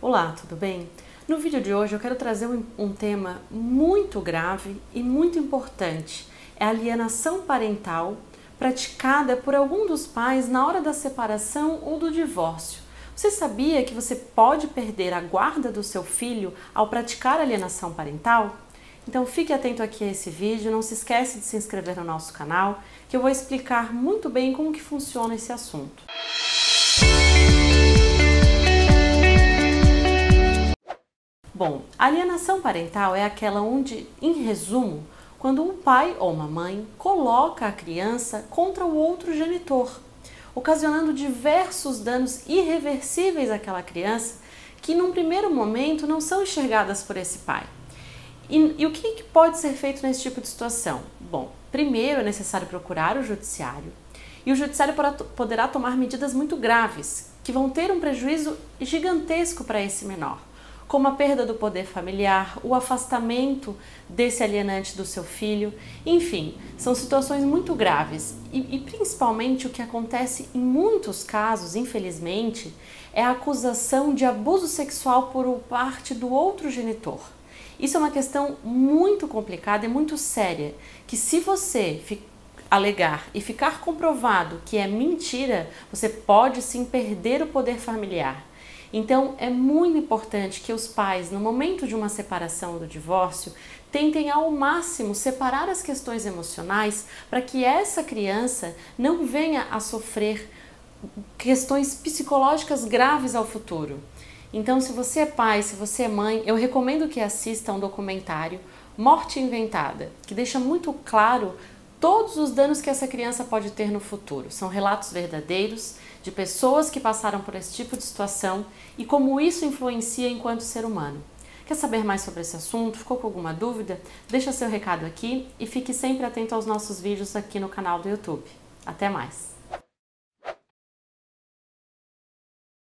Olá, tudo bem? No vídeo de hoje eu quero trazer um, um, tema muito grave e muito importante. É a alienação parental praticada por algum dos pais na hora da separação ou do divórcio. Você sabia que você pode perder a guarda do seu filho ao praticar alienação parental? Então fique atento aqui a esse vídeo, não se esquece de se inscrever no nosso canal, que eu vou explicar muito bem como que funciona esse assunto. Bom, alienação parental é aquela onde, em resumo, quando um pai ou uma mãe coloca a criança contra o outro genitor, ocasionando diversos danos irreversíveis àquela criança que, num primeiro momento, não são enxergadas por esse pai. E, e o que pode ser feito nesse tipo de situação? Bom, primeiro é necessário procurar o judiciário e o judiciário poderá tomar medidas muito graves que vão ter um prejuízo gigantesco para esse menor como a perda do poder familiar, o afastamento desse alienante do seu filho, enfim, são situações muito graves e, e, principalmente o que acontece em muitos casos, infelizmente, é a acusação de abuso sexual por parte do outro genitor. Isso é uma questão muito complicada e muito séria, que se você alegar e ficar comprovado que é mentira, você pode sim perder o poder familiar. Então, é muito importante que os pais, no momento de uma separação ou do divórcio, tentem ao máximo separar as questões emocionais para que essa criança não venha a sofrer questões psicológicas graves ao futuro. Então, se você é pai, se você é mãe, eu recomendo que assista um documentário Morte Inventada, que deixa muito claro todos os danos que essa criança pode ter no futuro. São relatos verdadeiros de pessoas que passaram por esse tipo de situação e como isso influencia enquanto ser humano. Quer saber mais sobre esse assunto? Ficou com alguma dúvida? Deixa seu recado aqui e fique sempre atento aos nossos vídeos aqui no canal do YouTube. Até mais!